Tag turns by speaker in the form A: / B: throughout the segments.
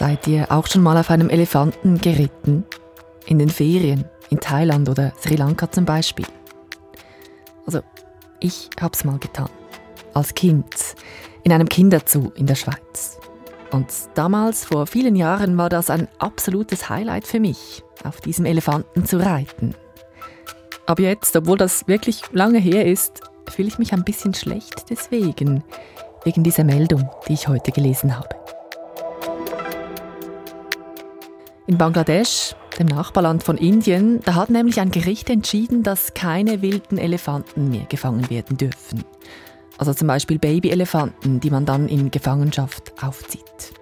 A: Seid ihr auch schon mal auf einem Elefanten geritten? In den Ferien, in Thailand oder Sri Lanka zum Beispiel? Also, ich hab's mal getan. Als Kind, in einem Kinderzoo in der Schweiz. Und damals, vor vielen Jahren, war das ein absolutes Highlight für mich, auf diesem Elefanten zu reiten. Aber jetzt, obwohl das wirklich lange her ist, fühle ich mich ein bisschen schlecht deswegen, wegen dieser Meldung, die ich heute gelesen habe. In Bangladesch, dem Nachbarland von Indien, da hat nämlich ein Gericht entschieden, dass keine wilden Elefanten mehr gefangen werden dürfen. Also zum Beispiel Babyelefanten, die man dann in Gefangenschaft aufzieht.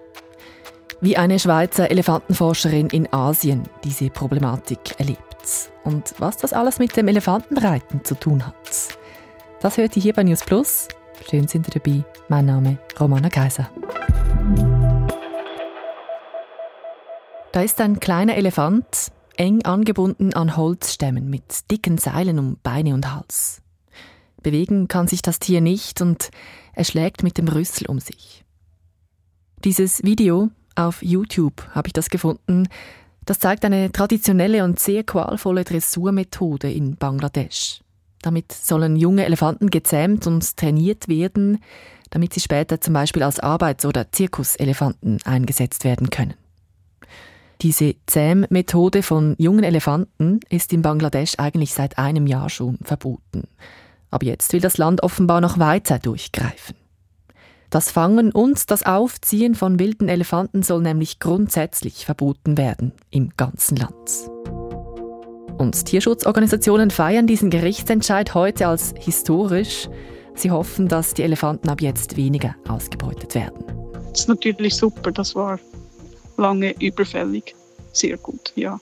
A: Wie eine Schweizer Elefantenforscherin in Asien diese Problematik erlebt. Und was das alles mit dem Elefantenreiten zu tun hat. Das hört ihr hier bei News Plus. Schön sind ihr dabei. Mein Name Romana Kaiser. Da ist ein kleiner Elefant, eng angebunden an Holzstämmen mit dicken Seilen um Beine und Hals. Bewegen kann sich das Tier nicht und er schlägt mit dem Rüssel um sich. Dieses Video auf YouTube habe ich das gefunden. Das zeigt eine traditionelle und sehr qualvolle Dressurmethode in Bangladesch. Damit sollen junge Elefanten gezähmt und trainiert werden, damit sie später zum Beispiel als Arbeits- oder Zirkuselefanten eingesetzt werden können. Diese Zähmmethode von jungen Elefanten ist in Bangladesch eigentlich seit einem Jahr schon verboten. Aber jetzt will das Land offenbar noch weiter durchgreifen. Das Fangen und das Aufziehen von wilden Elefanten soll nämlich grundsätzlich verboten werden im ganzen Land. Und Tierschutzorganisationen feiern diesen Gerichtsentscheid heute als historisch. Sie hoffen, dass die Elefanten ab jetzt weniger ausgebeutet werden.
B: Das ist natürlich super, das war lange überfällig. Sehr gut, ja.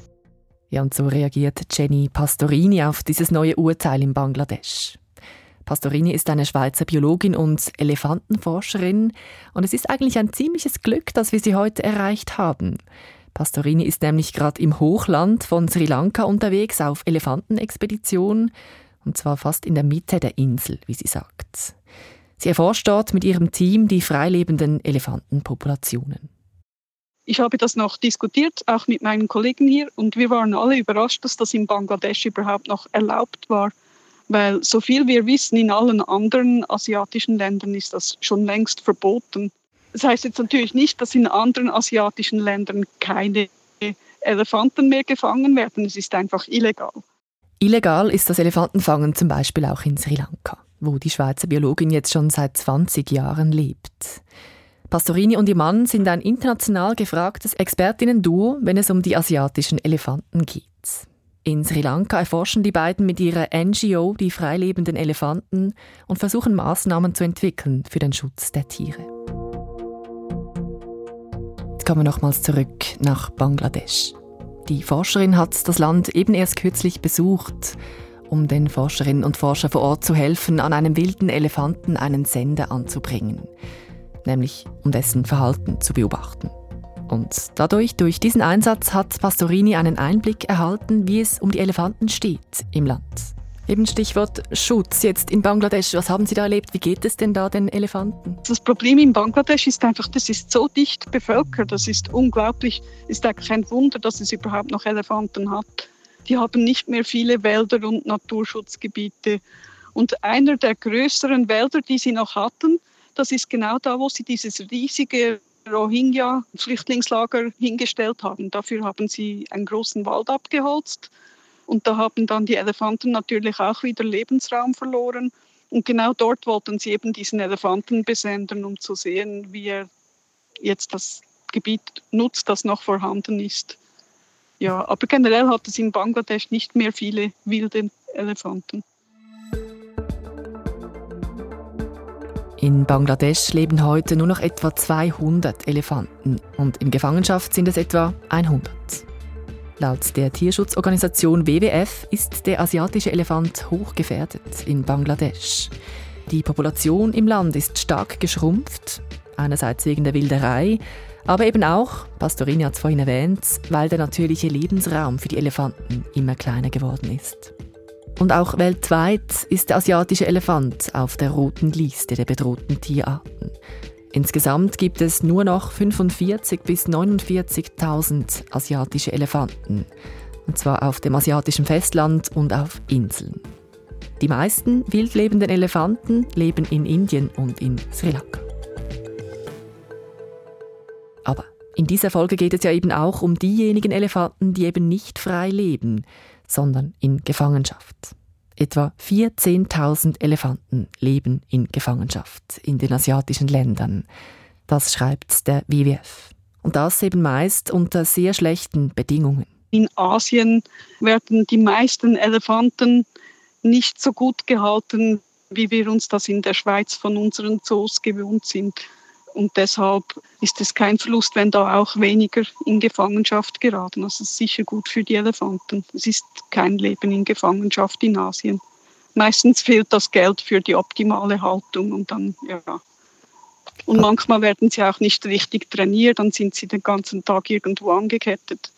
A: Ja, und so reagiert Jenny Pastorini auf dieses neue Urteil in Bangladesch. Pastorini ist eine Schweizer Biologin und Elefantenforscherin und es ist eigentlich ein ziemliches Glück, dass wir sie heute erreicht haben. Pastorini ist nämlich gerade im Hochland von Sri Lanka unterwegs auf Elefantenexpedition und zwar fast in der Mitte der Insel, wie sie sagt. Sie erforscht dort mit ihrem Team die freilebenden Elefantenpopulationen.
B: Ich habe das noch diskutiert, auch mit meinen Kollegen hier, und wir waren alle überrascht, dass das in Bangladesch überhaupt noch erlaubt war, weil so viel wir wissen, in allen anderen asiatischen Ländern ist das schon längst verboten. Das heißt jetzt natürlich nicht, dass in anderen asiatischen Ländern keine Elefanten mehr gefangen werden. Es ist einfach illegal.
A: Illegal ist das Elefantenfangen zum Beispiel auch in Sri Lanka, wo die Schweizer Biologin jetzt schon seit 20 Jahren lebt. Pastorini und ihr Mann sind ein international gefragtes Expertinnen-Duo, wenn es um die asiatischen Elefanten geht. In Sri Lanka erforschen die beiden mit ihrer NGO die freilebenden Elefanten und versuchen Maßnahmen zu entwickeln für den Schutz der Tiere. Jetzt kommen wir nochmals zurück nach Bangladesch. Die Forscherin hat das Land eben erst kürzlich besucht, um den Forscherinnen und Forschern vor Ort zu helfen, an einem wilden Elefanten einen Sender anzubringen nämlich um dessen Verhalten zu beobachten. Und dadurch, durch diesen Einsatz, hat Pastorini einen Einblick erhalten, wie es um die Elefanten steht im Land. Eben Stichwort Schutz jetzt in Bangladesch. Was haben Sie da erlebt? Wie geht es denn da den Elefanten?
B: Das Problem in Bangladesch ist einfach, das ist so dicht bevölkert. Das ist unglaublich. Ist eigentlich kein Wunder, dass es überhaupt noch Elefanten hat. Die haben nicht mehr viele Wälder und Naturschutzgebiete. Und einer der größeren Wälder, die sie noch hatten, das ist genau da, wo sie dieses riesige Rohingya-Flüchtlingslager hingestellt haben. Dafür haben sie einen großen Wald abgeholzt und da haben dann die Elefanten natürlich auch wieder Lebensraum verloren. Und genau dort wollten sie eben diesen Elefanten besenden, um zu sehen, wie er jetzt das Gebiet nutzt, das noch vorhanden ist. Ja, aber generell hat es in Bangladesch nicht mehr viele wilde Elefanten.
A: In Bangladesch leben heute nur noch etwa 200 Elefanten und in Gefangenschaft sind es etwa 100. Laut der Tierschutzorganisation WWF ist der asiatische Elefant hochgefährdet in Bangladesch. Die Population im Land ist stark geschrumpft, einerseits wegen der Wilderei, aber eben auch, Pastorini hat es vorhin erwähnt, weil der natürliche Lebensraum für die Elefanten immer kleiner geworden ist. Und auch weltweit ist der asiatische Elefant auf der roten Liste der bedrohten Tierarten. Insgesamt gibt es nur noch 45 bis 49.000 asiatische Elefanten, und zwar auf dem asiatischen Festland und auf Inseln. Die meisten wildlebenden Elefanten leben in Indien und in Sri Lanka. Aber in dieser Folge geht es ja eben auch um diejenigen Elefanten, die eben nicht frei leben, sondern in Gefangenschaft. Etwa 14.000 Elefanten leben in Gefangenschaft in den asiatischen Ländern. Das schreibt der WWF. Und das eben meist unter sehr schlechten Bedingungen.
B: In Asien werden die meisten Elefanten nicht so gut gehalten, wie wir uns das in der Schweiz von unseren Zoos gewohnt sind. Und deshalb ist es kein Verlust, wenn da auch weniger in Gefangenschaft geraten. Also es ist sicher gut für die Elefanten. Es ist kein Leben in Gefangenschaft in Asien. Meistens fehlt das Geld für die optimale Haltung und dann, ja. Und manchmal werden sie auch nicht richtig trainiert, dann sind sie den ganzen Tag irgendwo angekettet.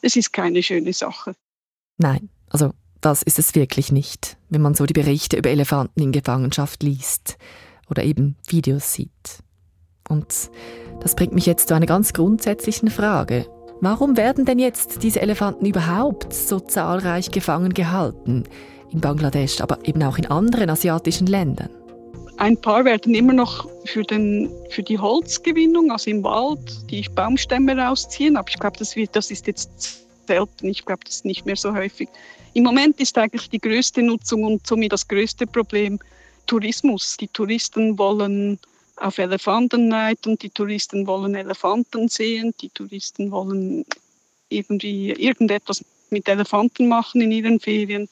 B: Es ist keine schöne Sache.
A: Nein, also das ist es wirklich nicht, wenn man so die Berichte über Elefanten in Gefangenschaft liest oder eben Videos sieht. Und das bringt mich jetzt zu einer ganz grundsätzlichen Frage. Warum werden denn jetzt diese Elefanten überhaupt so zahlreich gefangen gehalten? In Bangladesch, aber eben auch in anderen asiatischen Ländern.
B: Ein paar werden immer noch für, den, für die Holzgewinnung, also im Wald, die Baumstämme rausziehen. Aber ich glaube, das, das ist jetzt selten. Ich glaube, das ist nicht mehr so häufig. Im Moment ist eigentlich die größte Nutzung und somit das größte Problem Tourismus. Die Touristen wollen auf Elefanten reiten, die Touristen wollen Elefanten sehen, die Touristen wollen irgendwie irgendetwas mit Elefanten machen in ihren Ferien.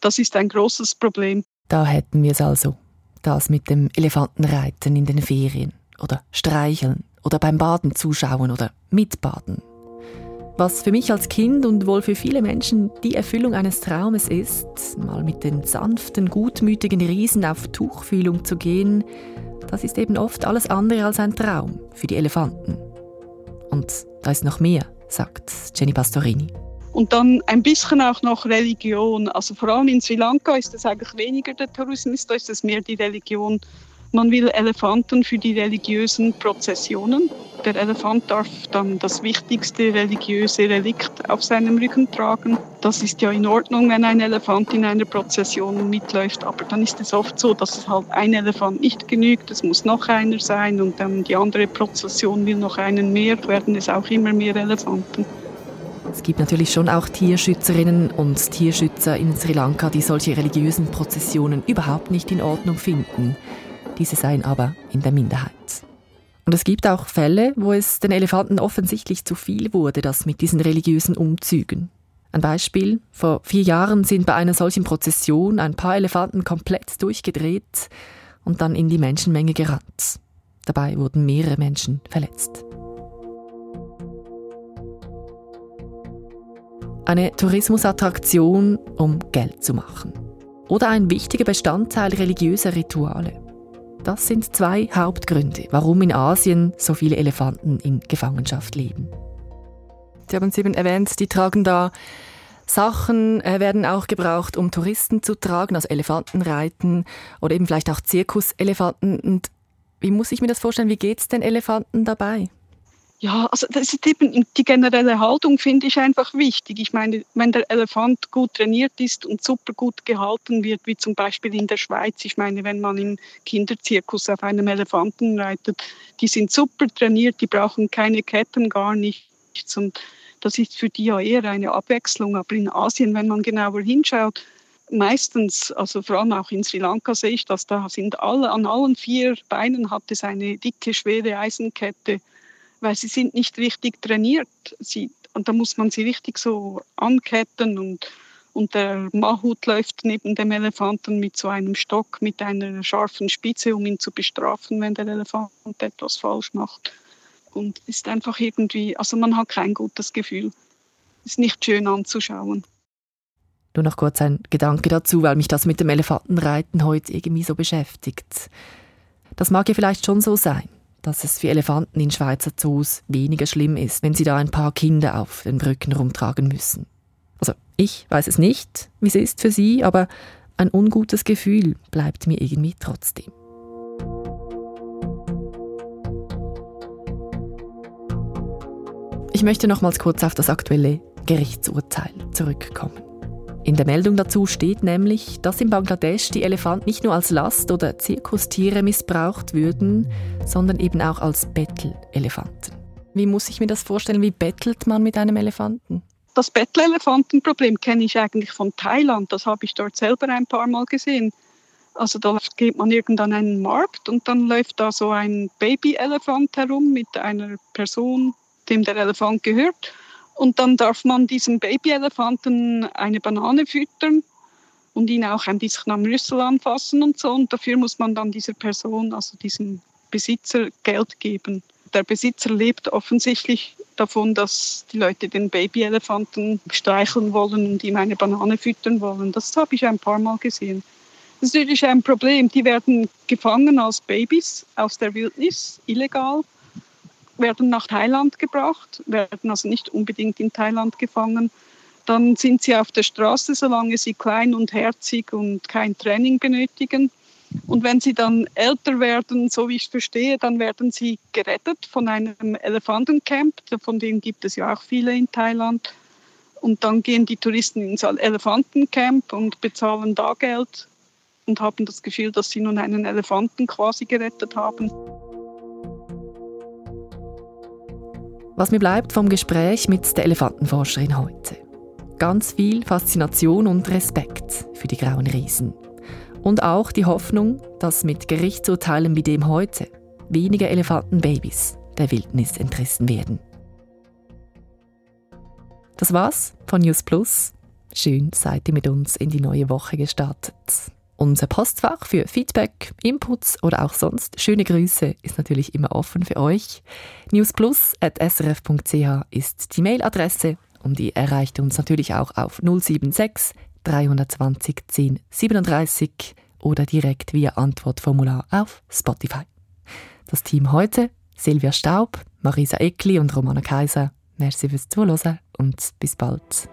B: Das ist ein großes Problem.
A: Da hätten wir es also. Das mit dem Elefantenreiten in den Ferien oder streicheln oder beim Baden zuschauen oder mitbaden. Was für mich als Kind und wohl für viele Menschen die Erfüllung eines Traumes ist, mal mit den sanften, gutmütigen Riesen auf Tuchfühlung zu gehen, das ist eben oft alles andere als ein Traum für die Elefanten. Und da ist noch mehr, sagt Jenny Pastorini.
B: Und dann ein bisschen auch noch Religion. Also vor allem in Sri Lanka ist es eigentlich weniger der Tourismus, da ist es mehr die Religion. Man will Elefanten für die religiösen Prozessionen. Der Elefant darf dann das wichtigste religiöse Relikt auf seinem Rücken tragen. Das ist ja in Ordnung, wenn ein Elefant in einer Prozession mitläuft, aber dann ist es oft so, dass es halt ein Elefant nicht genügt, es muss noch einer sein und dann die andere Prozession will noch einen mehr, werden es auch immer mehr Elefanten.
A: Es gibt natürlich schon auch Tierschützerinnen und Tierschützer in Sri Lanka, die solche religiösen Prozessionen überhaupt nicht in Ordnung finden. Diese seien aber in der Minderheit. Und es gibt auch Fälle, wo es den Elefanten offensichtlich zu viel wurde, das mit diesen religiösen Umzügen. Ein Beispiel, vor vier Jahren sind bei einer solchen Prozession ein paar Elefanten komplett durchgedreht und dann in die Menschenmenge gerannt. Dabei wurden mehrere Menschen verletzt. Eine Tourismusattraktion, um Geld zu machen. Oder ein wichtiger Bestandteil religiöser Rituale. Das sind zwei Hauptgründe, warum in Asien so viele Elefanten in Gefangenschaft leben. Sie haben es eben erwähnt, die tragen da Sachen, äh, werden auch gebraucht, um Touristen zu tragen, also Elefantenreiten oder eben vielleicht auch Zirkuselefanten. Und wie muss ich mir das vorstellen? Wie geht es den Elefanten dabei?
B: Ja, also das ist eben die generelle Haltung finde ich einfach wichtig. Ich meine, wenn der Elefant gut trainiert ist und super gut gehalten wird, wie zum Beispiel in der Schweiz, ich meine, wenn man im Kinderzirkus auf einem Elefanten reitet, die sind super trainiert, die brauchen keine Ketten, gar nichts. Und das ist für die ja eher eine Abwechslung. Aber in Asien, wenn man genauer hinschaut, meistens, also vor allem auch in Sri Lanka sehe ich das, da sind alle, an allen vier Beinen hat es eine dicke, schwere Eisenkette weil sie sind nicht richtig trainiert. Sie, und da muss man sie richtig so anketten und, und der Mahut läuft neben dem Elefanten mit so einem Stock mit einer scharfen Spitze, um ihn zu bestrafen, wenn der Elefant etwas falsch macht. Und ist einfach irgendwie, also man hat kein gutes Gefühl. Ist nicht schön anzuschauen.
A: Nur noch kurz ein Gedanke dazu, weil mich das mit dem Elefantenreiten heute irgendwie so beschäftigt. Das mag ja vielleicht schon so sein dass es für Elefanten in Schweizer Zoos weniger schlimm ist, wenn sie da ein paar Kinder auf den Brücken rumtragen müssen. Also ich weiß es nicht, wie es ist für sie, aber ein ungutes Gefühl bleibt mir irgendwie trotzdem. Ich möchte nochmals kurz auf das aktuelle Gerichtsurteil zurückkommen. In der Meldung dazu steht nämlich, dass in Bangladesch die Elefanten nicht nur als Last- oder Zirkustiere missbraucht würden, sondern eben auch als Bettelelefanten. Wie muss ich mir das vorstellen? Wie bettelt man mit einem Elefanten?
B: Das Bettelelefantenproblem kenne ich eigentlich von Thailand. Das habe ich dort selber ein paar Mal gesehen. Also da geht man irgendwann an einen Markt und dann läuft da so ein Babyelefant herum mit einer Person, dem der Elefant gehört. Und dann darf man diesem Babyelefanten eine Banane füttern und ihn auch ein bisschen am Rüssel anfassen und so. Und dafür muss man dann dieser Person, also diesem Besitzer, Geld geben. Der Besitzer lebt offensichtlich davon, dass die Leute den Babyelefanten streicheln wollen und ihm eine Banane füttern wollen. Das habe ich ein paar Mal gesehen. Das ist natürlich ein Problem. Die werden gefangen als Babys aus der Wildnis, illegal, werden nach Thailand gebracht, werden also nicht unbedingt in Thailand gefangen. Dann sind sie auf der Straße, solange sie klein und herzig und kein Training benötigen. Und wenn sie dann älter werden, so wie ich verstehe, dann werden sie gerettet von einem Elefantencamp. Von denen gibt es ja auch viele in Thailand. Und dann gehen die Touristen ins Elefantencamp und bezahlen da Geld und haben das Gefühl, dass sie nun einen Elefanten quasi gerettet haben.
A: Was mir bleibt vom Gespräch mit der Elefantenforscherin heute. Ganz viel Faszination und Respekt für die grauen Riesen. Und auch die Hoffnung, dass mit Gerichtsurteilen wie dem heute weniger Elefantenbabys der Wildnis entrissen werden. Das war's von News Plus. Schön seid ihr mit uns in die neue Woche gestartet. Unser Postfach für Feedback, Inputs oder auch sonst schöne Grüße ist natürlich immer offen für euch. newsplus.srf.ch ist die Mailadresse und die erreicht uns natürlich auch auf 076 320 10 37 oder direkt via Antwortformular auf Spotify. Das Team heute Silvia Staub, Marisa Eckli und Romana Kaiser. Merci fürs Zuhören und bis bald.